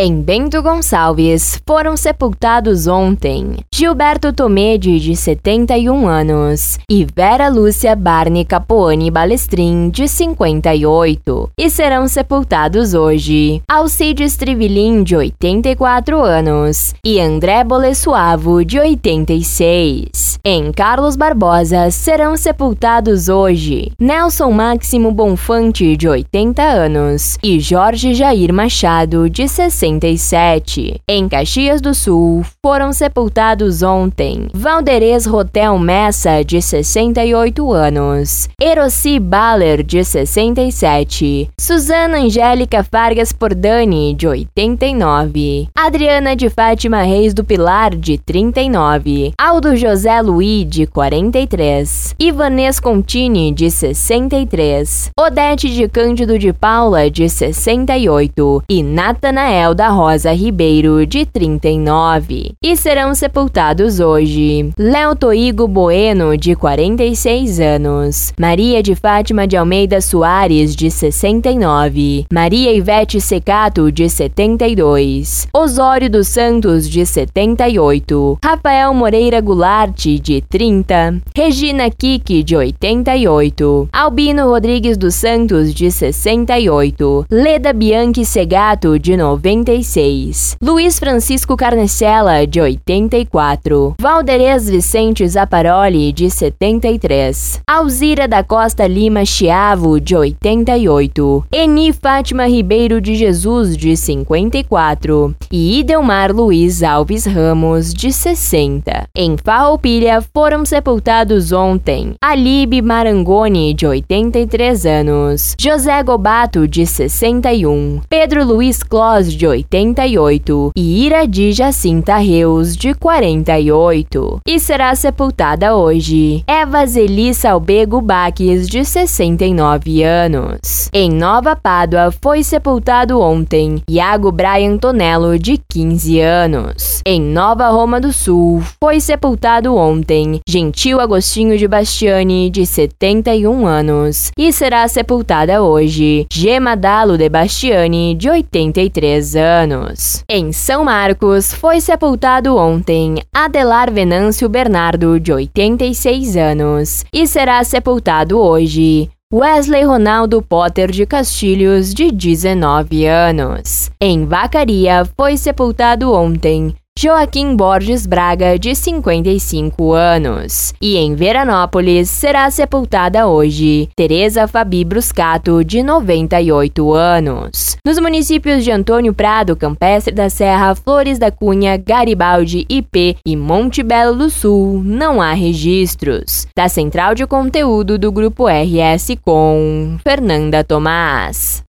Em Bento Gonçalves, foram sepultados ontem Gilberto Tomedi, de 71 anos, e Vera Lúcia Barney Capoani Balestrin, de 58, e serão sepultados hoje Alcides Trivilin, de 84 anos, e André Bolesuavo, de 86. Em Carlos Barbosa, serão sepultados hoje Nelson Máximo Bonfante, de 80 anos, e Jorge Jair Machado, de 60 67. Em Caxias do Sul, foram sepultados ontem Valderez Rotel Messa, de 68 anos, Eroci Baller, de 67, Suzana Angélica Fargas Pordani, de 89, Adriana de Fátima Reis do Pilar, de 39, Aldo José Luiz, de 43, Ivanês Contini, de 63, Odete de Cândido de Paula, de 68 e Natanael da Rosa Ribeiro, de 39, e serão sepultados hoje. Léo Toigo Bueno, de 46 anos, Maria de Fátima de Almeida Soares, de 69, Maria Ivete Secato, de 72, Osório dos Santos, de 78, Rafael Moreira Goulart, de 30, Regina Kiki, de 88, Albino Rodrigues dos Santos, de 68, Leda Bianchi Segato, de 90 86, Luiz Francisco Carnecella, de 84, Valderez Vicente Zaparoli, de 73, Alzira da Costa Lima Chiavo, de 88, Eni Fátima Ribeiro de Jesus, de 54 e Idelmar Luiz Alves Ramos, de 60. Em Farroupilha foram sepultados ontem Alibe Marangoni, de 83 anos, José Gobato, de 61, Pedro Luiz Clos, de 88, e Iradi Jacinta Reus, de 48, e será sepultada hoje Eva Zeli Salbego Baques, de 69 anos. Em Nova Pádua foi sepultado ontem Iago Brian Tonello, de 15 anos. Em Nova Roma do Sul foi sepultado ontem Gentil Agostinho de Bastiani, de 71 anos, e será sepultada hoje Gema Dalo de Bastiani, de 83 anos anos. Em São Marcos, foi sepultado ontem Adelar Venâncio Bernardo, de 86 anos, e será sepultado hoje Wesley Ronaldo Potter de Castilhos, de 19 anos. Em Vacaria, foi sepultado ontem Joaquim Borges Braga, de 55 anos. E em Veranópolis será sepultada hoje Teresa Fabi Bruscato, de 98 anos. Nos municípios de Antônio Prado, Campestre da Serra, Flores da Cunha, Garibaldi, IP e Monte Belo do Sul não há registros. Da Central de Conteúdo do Grupo RS com Fernanda Tomás.